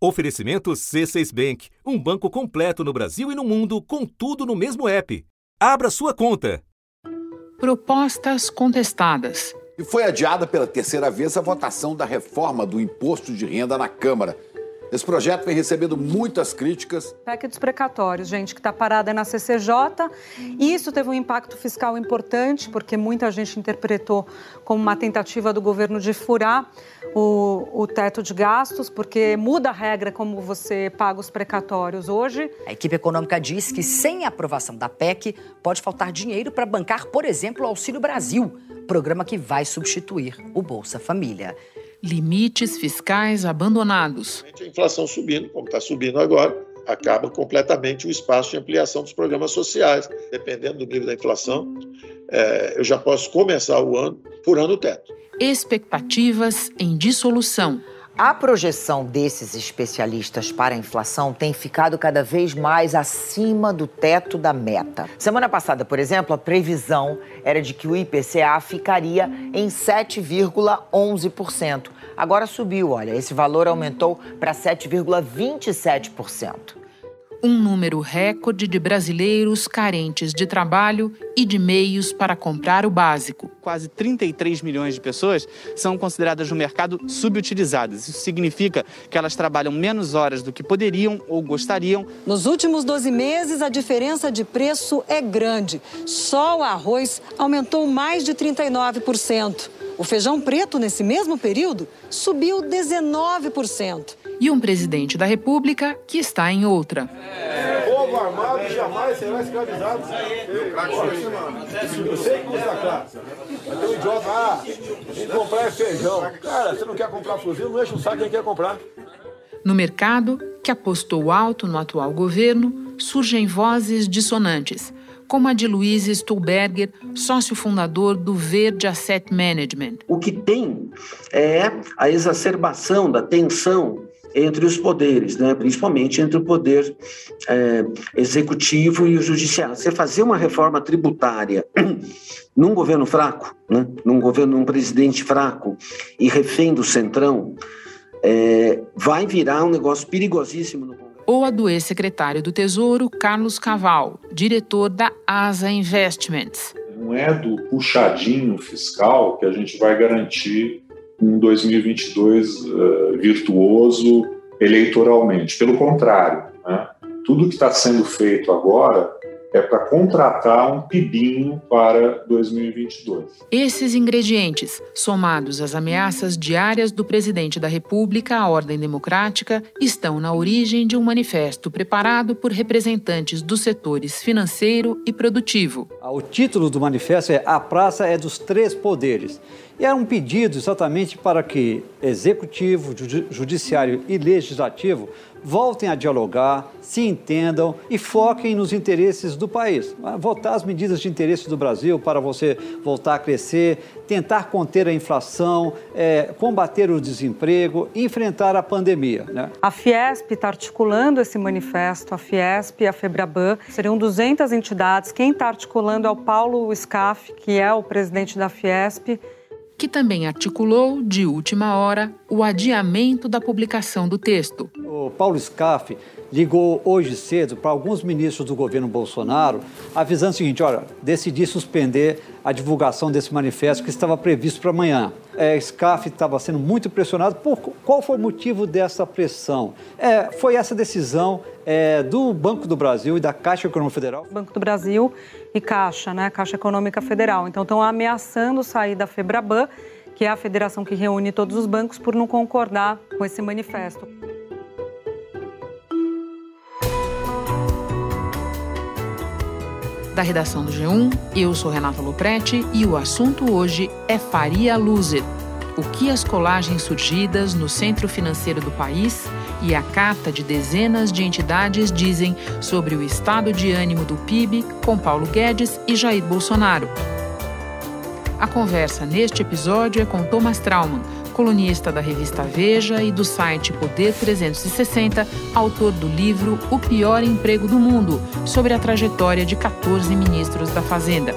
Oferecimento C6 Bank, um banco completo no Brasil e no mundo, com tudo no mesmo app. Abra sua conta. Propostas contestadas. E foi adiada pela terceira vez a votação da reforma do imposto de renda na Câmara. Esse projeto vem recebendo muitas críticas. PEC dos precatórios, gente, que está parada na CCJ. Isso teve um impacto fiscal importante, porque muita gente interpretou como uma tentativa do governo de furar o, o teto de gastos, porque muda a regra como você paga os precatórios hoje. A equipe econômica diz que, sem a aprovação da PEC, pode faltar dinheiro para bancar, por exemplo, o Auxílio Brasil, programa que vai substituir o Bolsa Família limites fiscais abandonados. A inflação subindo, como está subindo agora, acaba completamente o espaço de ampliação dos programas sociais. Dependendo do nível da inflação, é, eu já posso começar o ano furando o teto. Expectativas em dissolução. A projeção desses especialistas para a inflação tem ficado cada vez mais acima do teto da meta. Semana passada, por exemplo, a previsão era de que o IPCA ficaria em 7,11%. Agora subiu, olha, esse valor aumentou para 7,27% um número recorde de brasileiros carentes de trabalho e de meios para comprar o básico. Quase 33 milhões de pessoas são consideradas no mercado subutilizadas. Isso significa que elas trabalham menos horas do que poderiam ou gostariam. Nos últimos 12 meses, a diferença de preço é grande. Só o arroz aumentou mais de 39%. O feijão preto, nesse mesmo período, subiu 19% e um presidente da República que está em outra. Povo armado jamais será escravizado. Eu sei que usa classe. Mas tem um idiota, ah, tem comprar feijão. Cara, você não quer comprar fuzil, não enche o saco quem quer comprar. No mercado, que apostou alto no atual governo, surgem vozes dissonantes, como a de Luiz Stuhlberger, sócio fundador do Verde Asset Management. O que tem é a exacerbação da tensão entre os poderes, né? principalmente entre o poder é, executivo e o judiciário. Você fazer uma reforma tributária num governo fraco, né? num governo, num presidente fraco e refém do centrão, é, vai virar um negócio perigosíssimo no Congresso. Ou a do ex-secretário do Tesouro, Carlos Caval, diretor da ASA Investments. Não é do puxadinho fiscal que a gente vai garantir um 2022 uh, virtuoso eleitoralmente. Pelo contrário, né? tudo que está sendo feito agora é para contratar um pibinho para 2022. Esses ingredientes, somados às ameaças diárias do presidente da República à ordem democrática, estão na origem de um manifesto preparado por representantes dos setores financeiro e produtivo. O título do manifesto é A Praça é dos Três Poderes. E era um pedido exatamente para que executivo, judiciário e legislativo voltem a dialogar, se entendam e foquem nos interesses do país. Votar as medidas de interesse do Brasil para você voltar a crescer, tentar conter a inflação, é, combater o desemprego, enfrentar a pandemia. Né? A Fiesp está articulando esse manifesto, a Fiesp e a Febraban. Seriam 200 entidades. Quem está articulando é o Paulo Scaff, que é o presidente da Fiesp que também articulou, de última hora, o adiamento da publicação do texto. O Paulo Scaff ligou hoje cedo para alguns ministros do governo Bolsonaro, avisando o seguinte: olha, decidi suspender a divulgação desse manifesto que estava previsto para amanhã. É, SCAF estava sendo muito pressionado. Por, qual foi o motivo dessa pressão? É, foi essa decisão é, do Banco do Brasil e da Caixa Econômica Federal? Banco do Brasil e Caixa, né? Caixa Econômica Federal. Então estão ameaçando sair da FEBRABAN, que é a federação que reúne todos os bancos, por não concordar com esse manifesto. Da redação do G1. Eu sou Renata Loprete e o assunto hoje é Faria Loser. O que as colagens surgidas no centro financeiro do país e a carta de dezenas de entidades dizem sobre o estado de ânimo do PIB com Paulo Guedes e Jair Bolsonaro. A conversa neste episódio é com Thomas Trauman, colunista da revista Veja e do site Poder 360, autor do livro O Pior Emprego do Mundo, sobre a trajetória de 14 ministros da Fazenda.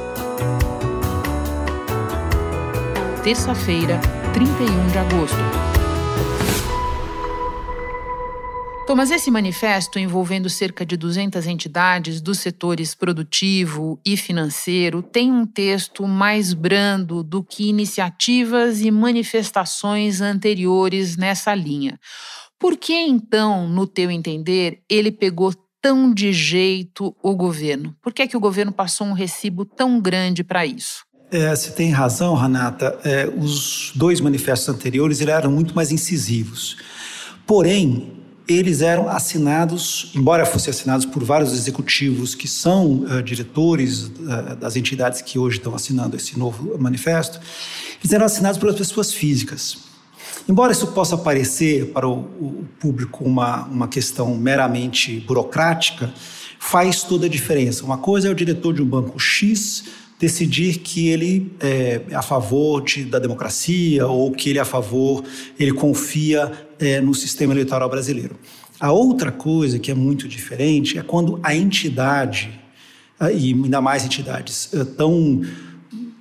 Terça-feira, 31 de agosto. Thomas, esse manifesto, envolvendo cerca de 200 entidades dos setores produtivo e financeiro, tem um texto mais brando do que iniciativas e manifestações anteriores nessa linha. Por que, então, no teu entender, ele pegou tão de jeito o governo? Por que, é que o governo passou um recibo tão grande para isso? É, você tem razão, Renata. É, os dois manifestos anteriores eram muito mais incisivos. Porém, eles eram assinados, embora fossem assinados por vários executivos que são uh, diretores uh, das entidades que hoje estão assinando esse novo manifesto, eles eram assinados pelas pessoas físicas. Embora isso possa parecer para o, o público uma, uma questão meramente burocrática, faz toda a diferença. Uma coisa é o diretor de um banco X decidir que ele é, é a favor de, da democracia ou que ele é a favor, ele confia é, no sistema eleitoral brasileiro. A outra coisa que é muito diferente é quando a entidade, e ainda mais entidades é, tão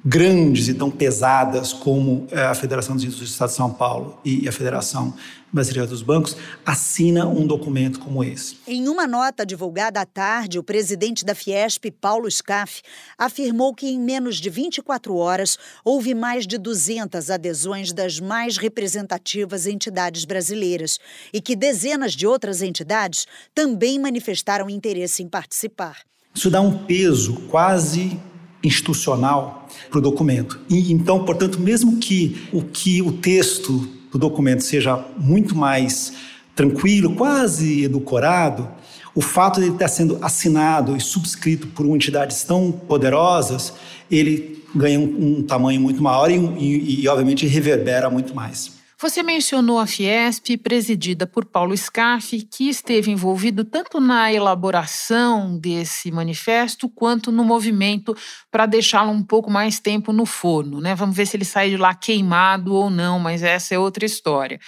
grandes e tão pesadas como é, a Federação dos Índios do Estado de São Paulo e a Federação Brasileira dos Bancos, assina um documento como esse. Em uma nota divulgada à tarde, o presidente da Fiesp, Paulo Scaff, afirmou que em menos de 24 horas houve mais de 200 adesões das mais representativas entidades brasileiras e que dezenas de outras entidades também manifestaram interesse em participar. Isso dá um peso quase institucional para o documento. E então, portanto, mesmo que o que o texto do documento seja muito mais tranquilo, quase edulcorado, o fato de ele estar sendo assinado e subscrito por entidades tão poderosas, ele ganha um, um tamanho muito maior e, e, e, obviamente, reverbera muito mais. Você mencionou a Fiesp, presidida por Paulo Scaff, que esteve envolvido tanto na elaboração desse manifesto quanto no movimento para deixá-lo um pouco mais tempo no forno. Né? Vamos ver se ele sai de lá queimado ou não, mas essa é outra história.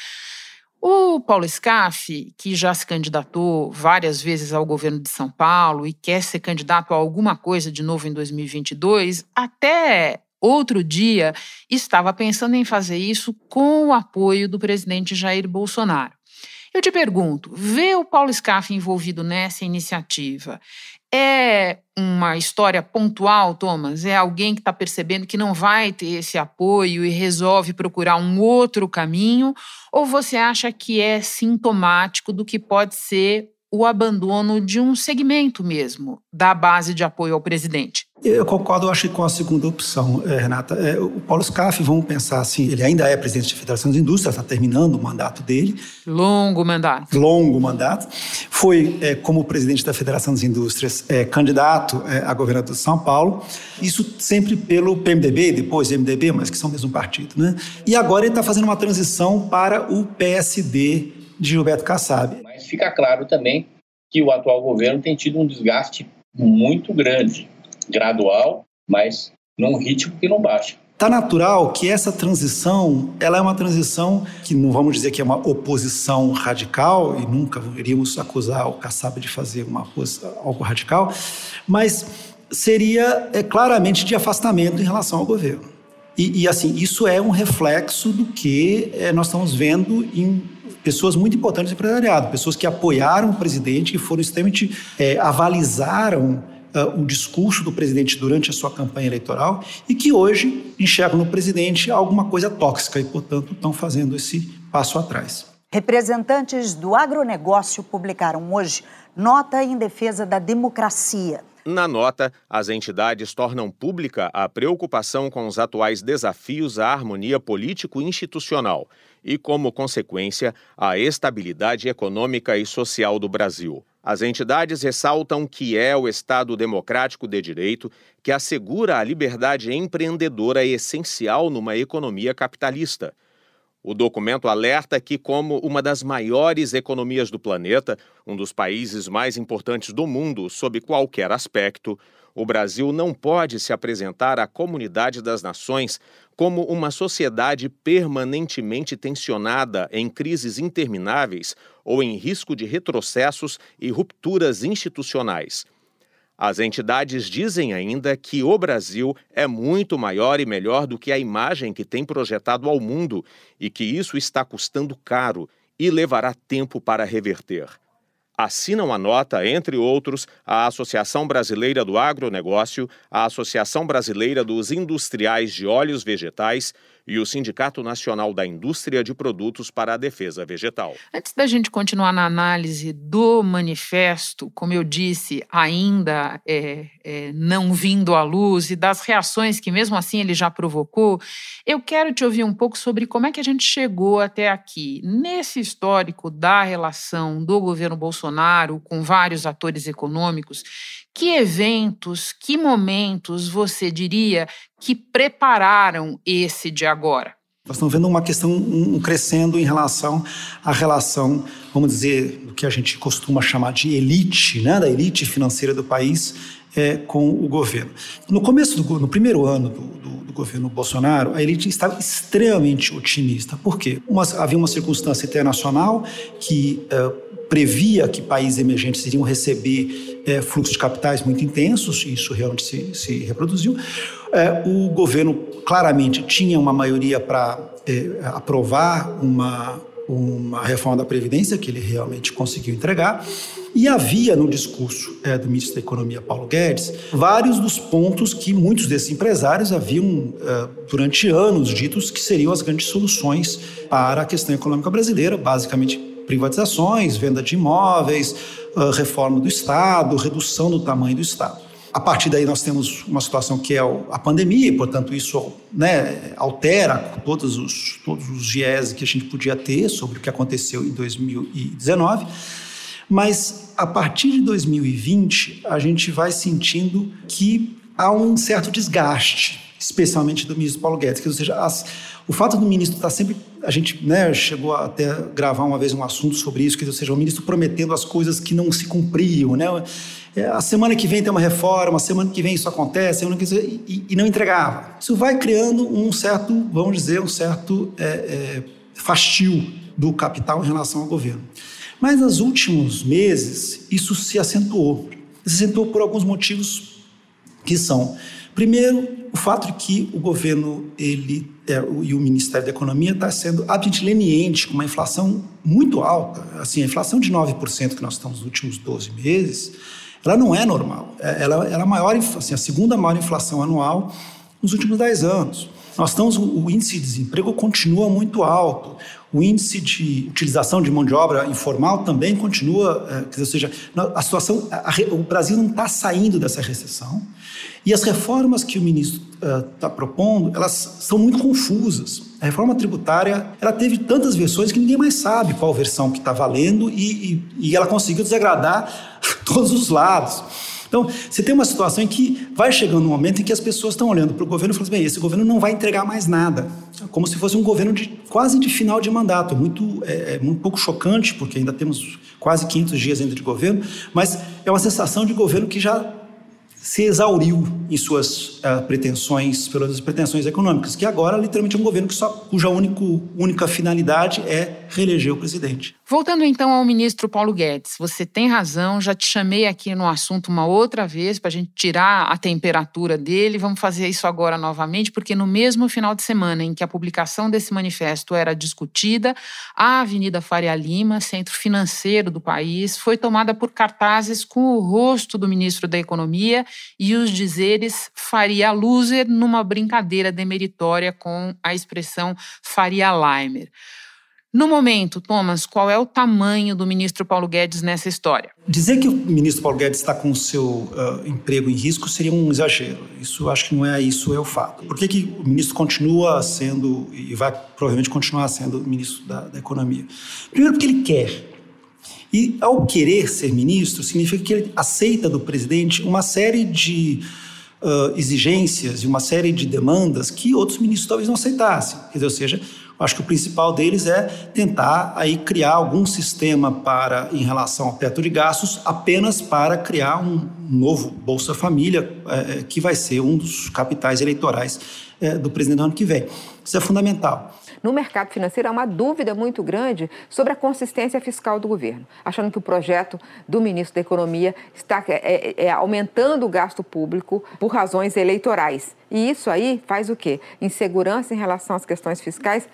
O Paulo Scaff, que já se candidatou várias vezes ao governo de São Paulo e quer ser candidato a alguma coisa de novo em 2022, até outro dia estava pensando em fazer isso com o apoio do presidente Jair Bolsonaro. Eu te pergunto, vê o Paulo Scaff envolvido nessa iniciativa? É uma história pontual, Thomas? É alguém que está percebendo que não vai ter esse apoio e resolve procurar um outro caminho? Ou você acha que é sintomático do que pode ser o abandono de um segmento mesmo da base de apoio ao presidente. Eu concordo, acho que com a segunda opção, eh, Renata. É, o Paulo Scaff, vamos pensar assim, ele ainda é presidente da Federação das Indústrias, está terminando o mandato dele. Longo mandato. Longo mandato. Foi, é, como presidente da Federação das Indústrias, candidato a governador de São Paulo. Isso sempre pelo PMDB, depois MDB, mas que são o mesmo partido. Né? E agora ele está fazendo uma transição para o PSD de Gilberto Kassab. Mas fica claro também que o atual governo tem tido um desgaste muito grande, gradual, mas num ritmo que não baixa. Tá natural que essa transição, ela é uma transição que não vamos dizer que é uma oposição radical e nunca iríamos acusar o Kassab de fazer uma algo radical, mas seria é, claramente de afastamento em relação ao governo. E, e assim, isso é um reflexo do que é, nós estamos vendo em pessoas muito importantes do empresariado, pessoas que apoiaram o presidente, que foram extremamente é, avalizaram uh, o discurso do presidente durante a sua campanha eleitoral e que hoje enxergam no presidente alguma coisa tóxica e, portanto, estão fazendo esse passo atrás. Representantes do agronegócio publicaram hoje nota em defesa da democracia. Na nota, as entidades tornam pública a preocupação com os atuais desafios à harmonia político-institucional e, como consequência, à estabilidade econômica e social do Brasil. As entidades ressaltam que é o Estado democrático de direito que assegura a liberdade empreendedora essencial numa economia capitalista. O documento alerta que, como uma das maiores economias do planeta, um dos países mais importantes do mundo sob qualquer aspecto, o Brasil não pode se apresentar à comunidade das nações como uma sociedade permanentemente tensionada em crises intermináveis ou em risco de retrocessos e rupturas institucionais. As entidades dizem ainda que o Brasil é muito maior e melhor do que a imagem que tem projetado ao mundo e que isso está custando caro e levará tempo para reverter. Assinam a nota, entre outros, a Associação Brasileira do Agronegócio, a Associação Brasileira dos Industriais de Óleos Vegetais e o Sindicato Nacional da Indústria de Produtos para a Defesa Vegetal. Antes da gente continuar na análise do manifesto, como eu disse, ainda é, é, não vindo à luz e das reações que mesmo assim ele já provocou, eu quero te ouvir um pouco sobre como é que a gente chegou até aqui. Nesse histórico da relação do governo Bolsonaro com vários atores econômicos, que eventos, que momentos você diria que prepararam esse de agora? Nós estamos vendo uma questão um, crescendo em relação à relação, vamos dizer, do que a gente costuma chamar de elite, né, da elite financeira do país é, com o governo. No começo do no primeiro ano do, do, do governo Bolsonaro, a elite estava extremamente otimista. Por quê? Uma, havia uma circunstância internacional que é, previa que países emergentes iriam receber é, fluxos de capitais muito intensos, e isso realmente se, se reproduziu. É, o governo claramente tinha uma maioria para é, aprovar uma, uma reforma da Previdência, que ele realmente conseguiu entregar. E havia no discurso é, do ministro da Economia, Paulo Guedes, vários dos pontos que muitos desses empresários haviam, é, durante anos, ditos que seriam as grandes soluções para a questão econômica brasileira, basicamente privatizações, venda de imóveis, é, reforma do Estado, redução do tamanho do Estado. A partir daí nós temos uma situação que é a pandemia, e, portanto isso né, altera todos os, todos os viés que a gente podia ter sobre o que aconteceu em 2019. Mas a partir de 2020, a gente vai sentindo que há um certo desgaste, especialmente do ministro Paulo Guedes, que, ou seja, as, o fato do ministro estar sempre. A gente né, chegou a até gravar uma vez um assunto sobre isso, que, ou seja, o ministro prometendo as coisas que não se cumpriam. Né? É, a semana que vem tem uma reforma, a semana que vem isso acontece, e, e não entregava. Isso vai criando um certo, vamos dizer, um certo é, é, fastio do capital em relação ao governo. Mas nos últimos meses, isso se acentuou. Se acentuou por alguns motivos que são, primeiro, o fato de que o governo ele é, o, e o Ministério da Economia está sendo absolutamente leniente com uma inflação muito alta. Assim, a inflação de 9% que nós estamos nos últimos 12 meses, ela não é normal. É, ela, ela é a maior, assim, a segunda maior inflação anual nos últimos 10 anos. Nós estamos, o índice de desemprego continua muito alto. O índice de utilização de mão de obra informal também continua, dizer, ou seja, a situação, a, o Brasil não está saindo dessa recessão e as reformas que o ministro está uh, propondo, elas são muito confusas. A reforma tributária, ela teve tantas versões que ninguém mais sabe qual versão que está valendo e, e, e ela conseguiu desagradar todos os lados. Então, você tem uma situação em que vai chegando um momento em que as pessoas estão olhando para o governo e falando assim, bem, esse governo não vai entregar mais nada. Como se fosse um governo de, quase de final de mandato. É muito, é, é um pouco chocante, porque ainda temos quase 500 dias ainda de governo, mas é uma sensação de governo que já se exauriu em suas uh, pretensões, pelas pretensões econômicas, que agora literalmente é um governo que só, cuja único, única finalidade é reeleger o presidente. Voltando então ao ministro Paulo Guedes, você tem razão, já te chamei aqui no assunto uma outra vez para a gente tirar a temperatura dele, vamos fazer isso agora novamente, porque no mesmo final de semana em que a publicação desse manifesto era discutida, a Avenida Faria Lima, centro financeiro do país, foi tomada por cartazes com o rosto do ministro da Economia e os dizeres Faria Loser numa brincadeira demeritória com a expressão Faria Limer. No momento, Thomas, qual é o tamanho do ministro Paulo Guedes nessa história? Dizer que o ministro Paulo Guedes está com o seu uh, emprego em risco seria um exagero. Isso acho que não é isso, é o fato. Por que, que o ministro continua sendo, e vai provavelmente continuar sendo ministro da, da Economia? Primeiro, porque ele quer. E ao querer ser ministro, significa que ele aceita do presidente uma série de uh, exigências e uma série de demandas que outros ministros talvez não aceitassem. Quer dizer, ou seja, acho que o principal deles é tentar aí criar algum sistema para em relação ao teto de gastos apenas para criar um novo Bolsa Família é, que vai ser um dos capitais eleitorais é, do presidente no ano que vem. Isso é fundamental no mercado financeiro há uma dúvida muito grande sobre a consistência fiscal do governo, achando que o projeto do ministro da Economia está é, é, é aumentando o gasto público por razões eleitorais. E isso aí faz o quê? Insegurança em relação às questões fiscais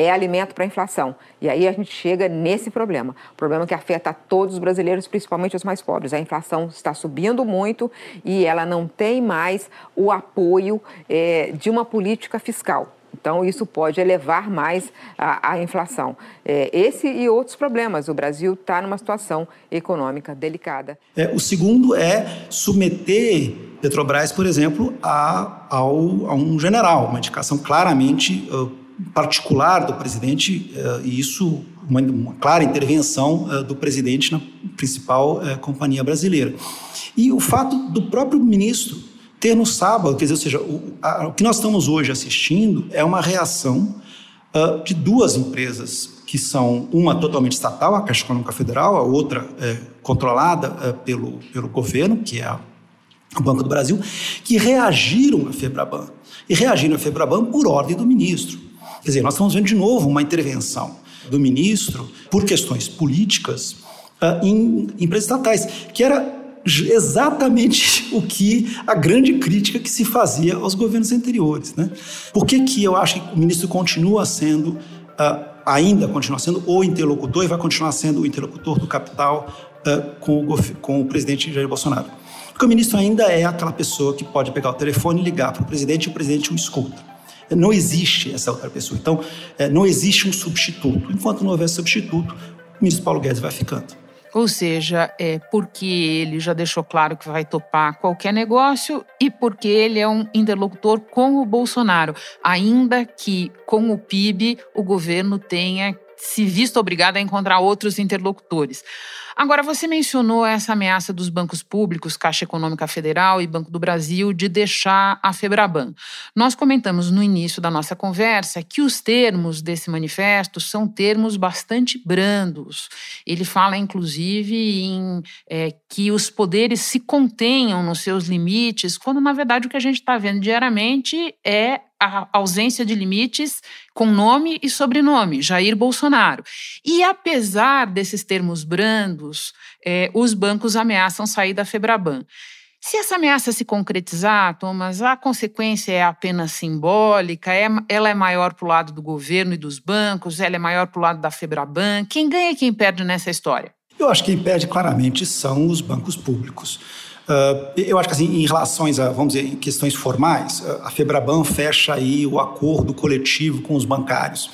é alimento para a inflação. E aí a gente chega nesse problema, problema que afeta todos os brasileiros, principalmente os mais pobres. A inflação está subindo muito e ela não tem mais o apoio é, de uma política fiscal. Então, isso pode elevar mais a, a inflação. É, esse e outros problemas. O Brasil está numa situação econômica delicada. É, o segundo é submeter Petrobras, por exemplo, a, ao, a um general, uma indicação claramente uh, particular do presidente, uh, e isso, uma, uma clara intervenção uh, do presidente na principal companhia brasileira. E o fato do próprio ministro ter no sábado, quer dizer, ou seja, o, a, o que nós estamos hoje assistindo é uma reação uh, de duas empresas que são uma totalmente estatal, a Caixa Econômica Federal, a outra é, controlada uh, pelo, pelo governo, que é a, o Banco do Brasil, que reagiram à Febraban. E reagiram à Febraban por ordem do ministro. Quer dizer, nós estamos vendo de novo uma intervenção do ministro por questões políticas uh, em empresas estatais, que era exatamente o que a grande crítica que se fazia aos governos anteriores. Né? Por que, que eu acho que o ministro continua sendo, uh, ainda continua sendo o interlocutor e vai continuar sendo o interlocutor do capital uh, com, o, com o presidente Jair Bolsonaro? Porque o ministro ainda é aquela pessoa que pode pegar o telefone e ligar para o presidente e o presidente o escuta. Não existe essa outra pessoa. Então, eh, não existe um substituto. Enquanto não houver substituto, o ministro Paulo Guedes vai ficando. Ou seja, é porque ele já deixou claro que vai topar qualquer negócio e porque ele é um interlocutor com o Bolsonaro, ainda que com o PIB o governo tenha se visto obrigado a encontrar outros interlocutores. Agora, você mencionou essa ameaça dos bancos públicos, Caixa Econômica Federal e Banco do Brasil, de deixar a Febraban. Nós comentamos no início da nossa conversa que os termos desse manifesto são termos bastante brandos. Ele fala, inclusive, em é, que os poderes se contenham nos seus limites, quando, na verdade, o que a gente está vendo diariamente é a ausência de limites com nome e sobrenome, Jair Bolsonaro. E apesar desses termos brandos, é, os bancos ameaçam sair da Febraban. Se essa ameaça se concretizar, Thomas, a consequência é apenas simbólica, é, ela é maior para o lado do governo e dos bancos, ela é maior para o lado da Febraban. Quem ganha e quem perde nessa história? Eu acho que quem perde claramente são os bancos públicos. Uh, eu acho que assim, em relações a, vamos dizer, questões formais, a Febraban fecha aí o acordo coletivo com os bancários.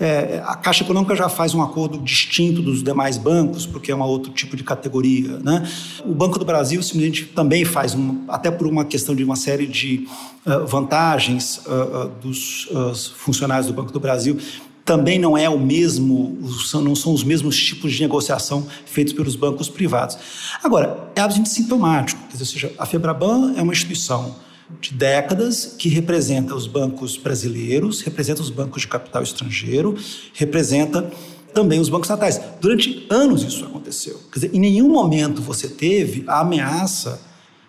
É, a Caixa Econômica já faz um acordo distinto dos demais bancos, porque é um outro tipo de categoria. Né? O Banco do Brasil simplesmente também faz, um, até por uma questão de uma série de uh, vantagens uh, uh, dos funcionários do Banco do Brasil, também não é o mesmo, não são os mesmos tipos de negociação feitos pelos bancos privados. Agora, é absolutamente sintomático, dizer, ou seja, a Febraban é uma instituição de décadas que representa os bancos brasileiros, representa os bancos de capital estrangeiro, representa também os bancos estatais. Durante anos isso aconteceu. Quer dizer, em nenhum momento você teve a ameaça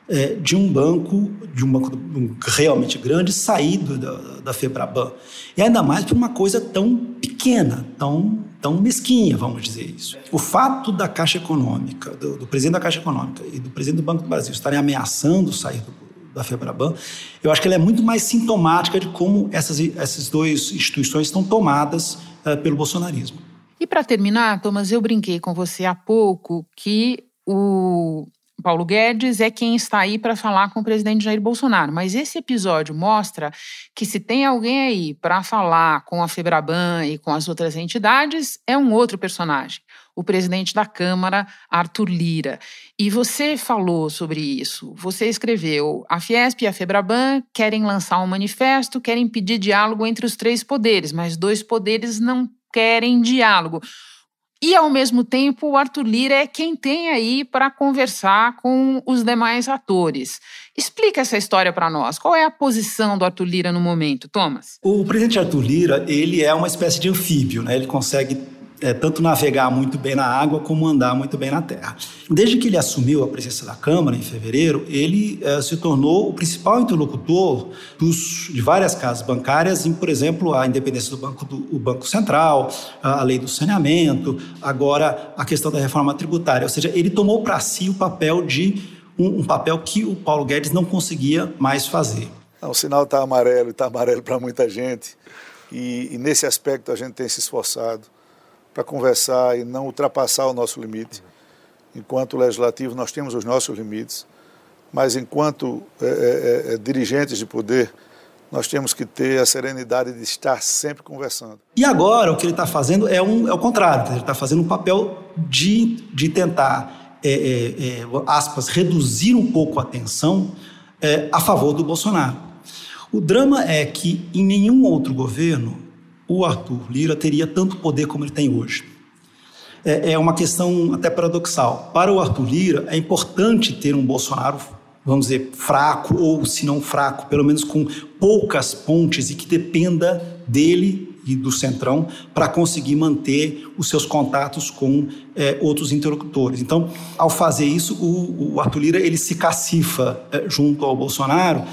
é, de um banco, de um banco realmente grande, saído da, da Febraban. E ainda mais por uma coisa tão pequena, tão, tão mesquinha, vamos dizer isso. O fato da Caixa Econômica, do, do presidente da Caixa Econômica e do presidente do Banco do Brasil estarem ameaçando sair do, da Febraban, eu acho que ela é muito mais sintomática de como essas, essas duas instituições estão tomadas uh, pelo bolsonarismo. E para terminar, Thomas, eu brinquei com você há pouco que o Paulo Guedes é quem está aí para falar com o presidente Jair Bolsonaro. Mas esse episódio mostra que se tem alguém aí para falar com a Febraban e com as outras entidades, é um outro personagem, o presidente da Câmara, Arthur Lira. E você falou sobre isso. Você escreveu: a Fiesp e a Febraban querem lançar um manifesto, querem pedir diálogo entre os três poderes, mas dois poderes não querem diálogo. E, ao mesmo tempo, o Arthur Lira é quem tem aí para conversar com os demais atores. Explica essa história para nós. Qual é a posição do Arthur Lira no momento, Thomas? O presidente Arthur Lira, ele é uma espécie de anfíbio, né? Ele consegue é, tanto navegar muito bem na água como andar muito bem na terra. Desde que ele assumiu a presença da Câmara em fevereiro, ele é, se tornou o principal interlocutor dos, de várias casas bancárias, em, por exemplo, a independência do Banco, do, banco Central, a lei do saneamento, agora a questão da reforma tributária. Ou seja, ele tomou para si o papel de um, um papel que o Paulo Guedes não conseguia mais fazer. o sinal está amarelo, está amarelo para muita gente. E, e nesse aspecto a gente tem se esforçado para conversar e não ultrapassar o nosso limite. Enquanto legislativo, nós temos os nossos limites, mas enquanto é, é, é, é dirigentes de poder, nós temos que ter a serenidade de estar sempre conversando. E agora o que ele está fazendo é, um, é o contrário, ele está fazendo um papel de, de tentar, é, é, é, aspas, reduzir um pouco a tensão é, a favor do Bolsonaro. O drama é que em nenhum outro governo o Arthur Lira teria tanto poder como ele tem hoje. É, é uma questão até paradoxal. Para o Arthur Lira, é importante ter um Bolsonaro vamos dizer, fraco, ou se não fraco, pelo menos com poucas pontes e que dependa dele e do Centrão para conseguir manter os seus contatos com é, outros interlocutores. Então, ao fazer isso, o, o Arthur Lira ele se cacifa é, junto ao Bolsonaro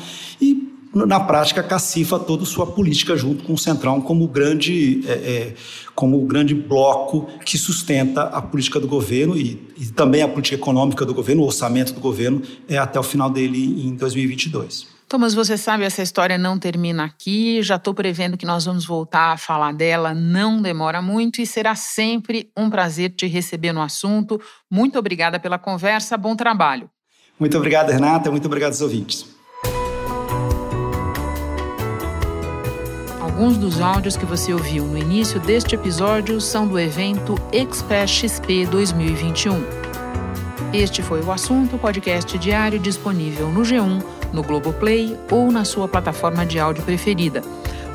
e na prática, cacifa toda sua política junto com o Centrão como grande, é, é, como o grande bloco que sustenta a política do governo e, e, também a política econômica do governo, o orçamento do governo, é, até o final dele em 2022. Thomas, você sabe, essa história não termina aqui. Já estou prevendo que nós vamos voltar a falar dela, não demora muito e será sempre um prazer te receber no assunto. Muito obrigada pela conversa, bom trabalho. Muito obrigado, Renata, muito obrigado aos ouvintes. Alguns dos áudios que você ouviu no início deste episódio são do evento Express XP 2021. Este foi o assunto podcast diário disponível no G1, no Globoplay ou na sua plataforma de áudio preferida.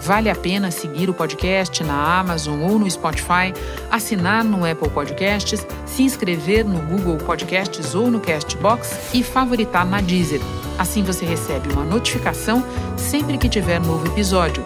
Vale a pena seguir o podcast na Amazon ou no Spotify, assinar no Apple Podcasts, se inscrever no Google Podcasts ou no Castbox e favoritar na Deezer. Assim você recebe uma notificação sempre que tiver novo episódio.